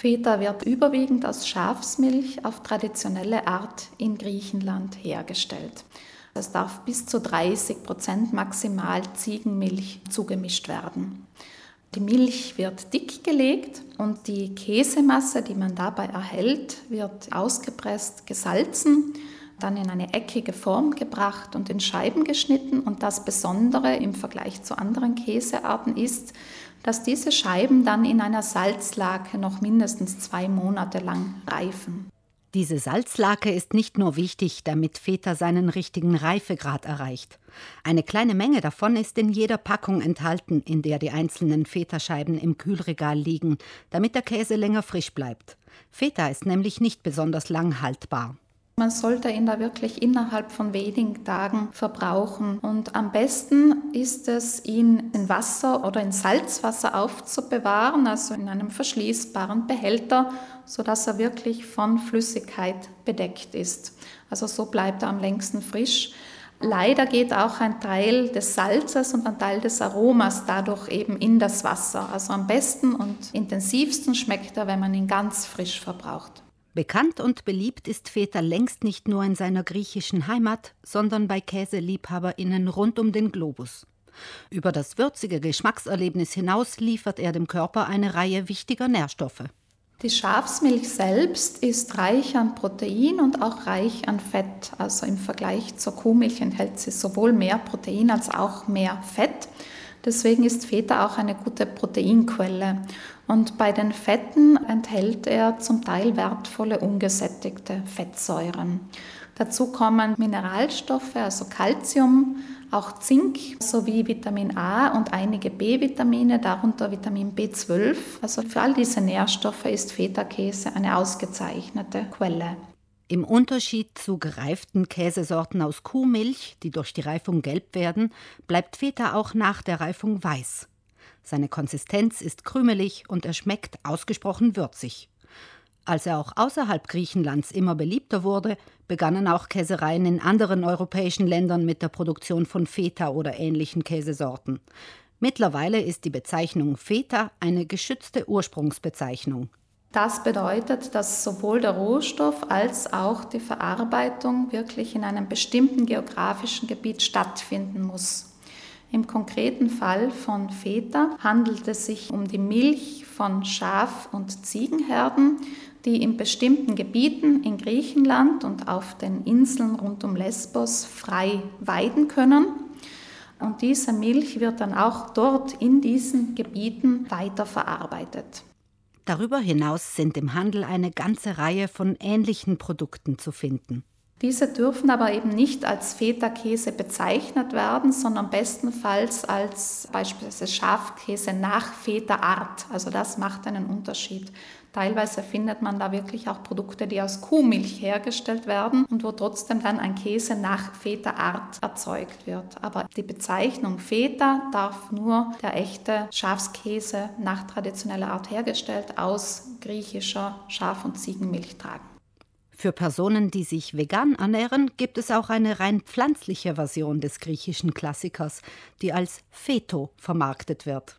Feta wird überwiegend aus Schafsmilch auf traditionelle Art in Griechenland hergestellt. Es darf bis zu 30 Prozent maximal Ziegenmilch zugemischt werden. Die Milch wird dick gelegt und die Käsemasse, die man dabei erhält, wird ausgepresst, gesalzen, dann in eine eckige Form gebracht und in Scheiben geschnitten. Und das Besondere im Vergleich zu anderen Käsearten ist, dass diese Scheiben dann in einer Salzlake noch mindestens zwei Monate lang reifen. Diese Salzlake ist nicht nur wichtig, damit Feta seinen richtigen Reifegrad erreicht. Eine kleine Menge davon ist in jeder Packung enthalten, in der die einzelnen Fetascheiben im Kühlregal liegen, damit der Käse länger frisch bleibt. Feta ist nämlich nicht besonders lang haltbar. Man sollte ihn da wirklich innerhalb von wenigen Tagen verbrauchen. Und am besten ist es, ihn in Wasser oder in Salzwasser aufzubewahren, also in einem verschließbaren Behälter, sodass er wirklich von Flüssigkeit bedeckt ist. Also so bleibt er am längsten frisch. Leider geht auch ein Teil des Salzes und ein Teil des Aromas dadurch eben in das Wasser. Also am besten und intensivsten schmeckt er, wenn man ihn ganz frisch verbraucht. Bekannt und beliebt ist Feta längst nicht nur in seiner griechischen Heimat, sondern bei Käseliebhaberinnen rund um den Globus. Über das würzige Geschmackserlebnis hinaus liefert er dem Körper eine Reihe wichtiger Nährstoffe. Die Schafsmilch selbst ist reich an Protein und auch reich an Fett. Also im Vergleich zur Kuhmilch enthält sie sowohl mehr Protein als auch mehr Fett. Deswegen ist Feta auch eine gute Proteinquelle. Und bei den Fetten enthält er zum Teil wertvolle ungesättigte Fettsäuren. Dazu kommen Mineralstoffe, also Calcium, auch Zink sowie Vitamin A und einige B-Vitamine, darunter Vitamin B12. Also für all diese Nährstoffe ist Feta-Käse eine ausgezeichnete Quelle. Im Unterschied zu gereiften Käsesorten aus Kuhmilch, die durch die Reifung gelb werden, bleibt Feta auch nach der Reifung weiß. Seine Konsistenz ist krümelig und er schmeckt ausgesprochen würzig. Als er auch außerhalb Griechenlands immer beliebter wurde, begannen auch Käsereien in anderen europäischen Ländern mit der Produktion von Feta oder ähnlichen Käsesorten. Mittlerweile ist die Bezeichnung Feta eine geschützte Ursprungsbezeichnung. Das bedeutet, dass sowohl der Rohstoff als auch die Verarbeitung wirklich in einem bestimmten geografischen Gebiet stattfinden muss. Im konkreten Fall von Feta handelt es sich um die Milch von Schaf- und Ziegenherden, die in bestimmten Gebieten in Griechenland und auf den Inseln rund um Lesbos frei weiden können. Und diese Milch wird dann auch dort in diesen Gebieten weiterverarbeitet. Darüber hinaus sind im Handel eine ganze Reihe von ähnlichen Produkten zu finden. Diese dürfen aber eben nicht als Feta-Käse bezeichnet werden, sondern bestenfalls als beispielsweise Schafkäse nach Feta-Art. Also das macht einen Unterschied. Teilweise findet man da wirklich auch Produkte, die aus Kuhmilch hergestellt werden und wo trotzdem dann ein Käse nach Feta-Art erzeugt wird. Aber die Bezeichnung Feta darf nur der echte Schafskäse nach traditioneller Art hergestellt aus griechischer Schaf- und Ziegenmilch tragen. Für Personen, die sich vegan ernähren, gibt es auch eine rein pflanzliche Version des griechischen Klassikers, die als Feto vermarktet wird.